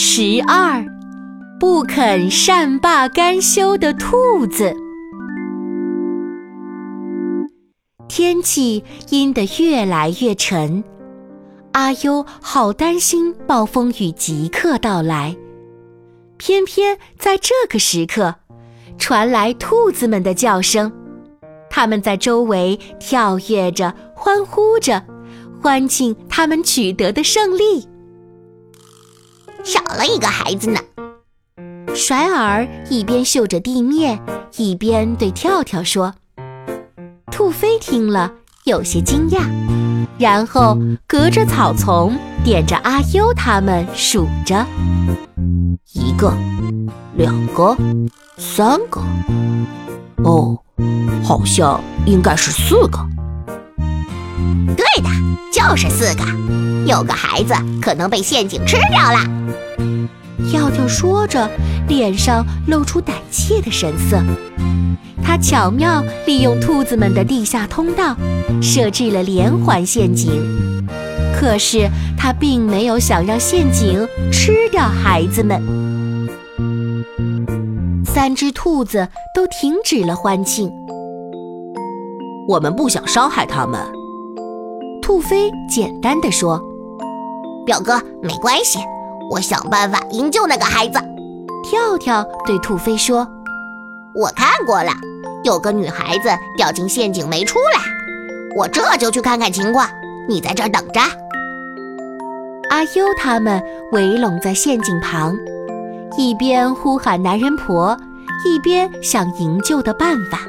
十二，不肯善罢甘休的兔子。天气阴得越来越沉，阿优好担心暴风雨即刻到来。偏偏在这个时刻，传来兔子们的叫声，它们在周围跳跃着，欢呼着，欢庆他们取得的胜利。少了一个孩子呢。甩耳一边嗅着地面，一边对跳跳说：“兔飞听了有些惊讶，然后隔着草丛点着阿优他们数着：一个，两个，三个。哦，好像应该是四个。对的，就是四个。有个孩子可能被陷阱吃掉了。”跳跳说着，脸上露出胆怯的神色。他巧妙利用兔子们的地下通道，设置了连环陷阱。可是他并没有想让陷阱吃掉孩子们。三只兔子都停止了欢庆。我们不想伤害他们。兔飞简单的说：“表哥，没关系。”我想办法营救那个孩子。跳跳对兔飞说：“我看过了，有个女孩子掉进陷阱没出来。我这就去看看情况。你在这儿等着。”阿优他们围拢在陷阱旁，一边呼喊男人婆，一边想营救的办法。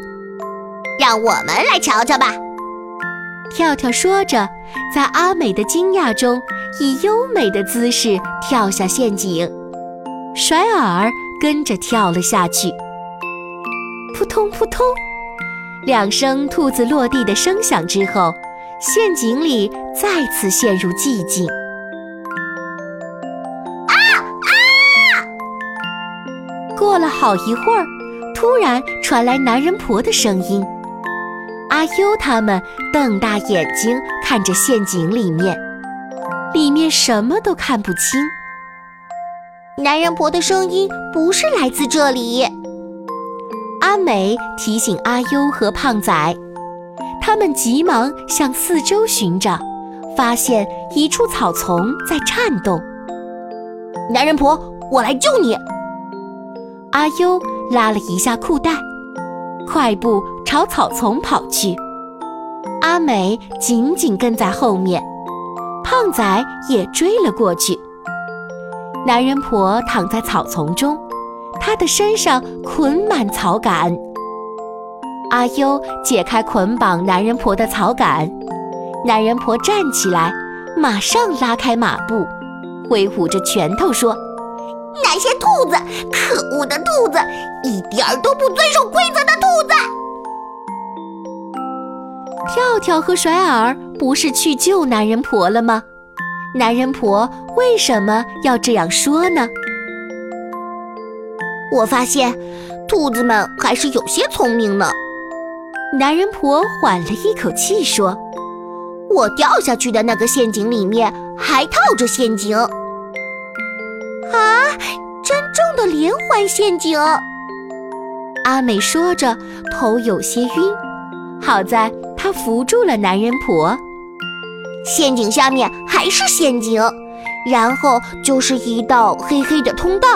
让我们来瞧瞧吧。跳跳说着，在阿美的惊讶中。以优美的姿势跳下陷阱，甩耳跟着跳了下去。扑通扑通，两声兔子落地的声响之后，陷阱里再次陷入寂静。啊啊！过了好一会儿，突然传来男人婆的声音。阿优他们瞪大眼睛看着陷阱里面。里面什么都看不清。男人婆的声音不是来自这里。阿美提醒阿优和胖仔，他们急忙向四周寻找，发现一处草丛在颤动。男人婆，我来救你！阿优拉了一下裤带，快步朝草丛跑去。阿美紧紧跟在后面。胖仔也追了过去。男人婆躺在草丛中，她的身上捆满草杆。阿优解开捆绑男人婆的草杆，男人婆站起来，马上拉开马步，挥舞着拳头说：“那些兔子，可恶的兔子，一点儿都不遵守规则的兔子！”跳跳和甩耳不是去救男人婆了吗？男人婆为什么要这样说呢？我发现，兔子们还是有些聪明呢。男人婆缓了一口气说：“我掉下去的那个陷阱里面还套着陷阱。”啊，真正的连环陷阱！阿美说着，头有些晕。好在她扶住了男人婆。陷阱下面还是陷阱，然后就是一道黑黑的通道。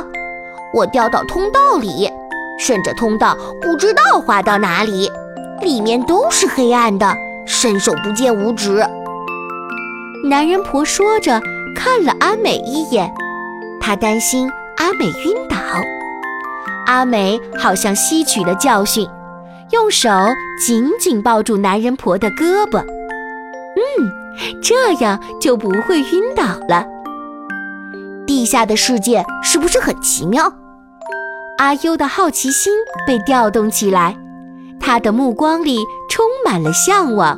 我掉到通道里，顺着通道不知道滑到哪里，里面都是黑暗的，伸手不见五指。男人婆说着，看了阿美一眼，她担心阿美晕倒。阿美好像吸取了教训，用手紧紧抱住男人婆的胳膊。嗯。这样就不会晕倒了。地下的世界是不是很奇妙？阿优的好奇心被调动起来，他的目光里充满了向往。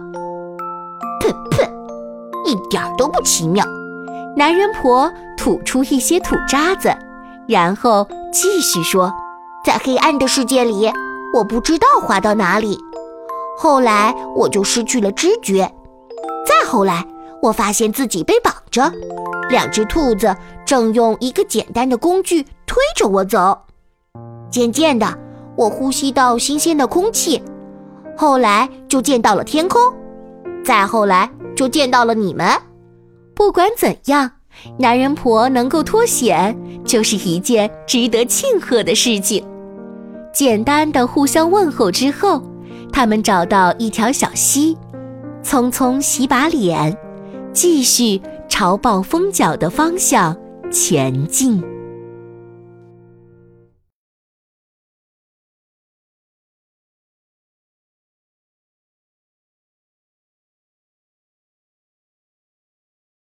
噗噗，一点都不奇妙。男人婆吐出一些土渣子，然后继续说：“在黑暗的世界里，我不知道滑到哪里，后来我就失去了知觉。”后来，我发现自己被绑着，两只兔子正用一个简单的工具推着我走。渐渐的，我呼吸到新鲜的空气，后来就见到了天空，再后来就见到了你们。不管怎样，男人婆能够脱险，就是一件值得庆贺的事情。简单的互相问候之后，他们找到一条小溪，匆匆洗把脸，继续朝暴风角的方向前进。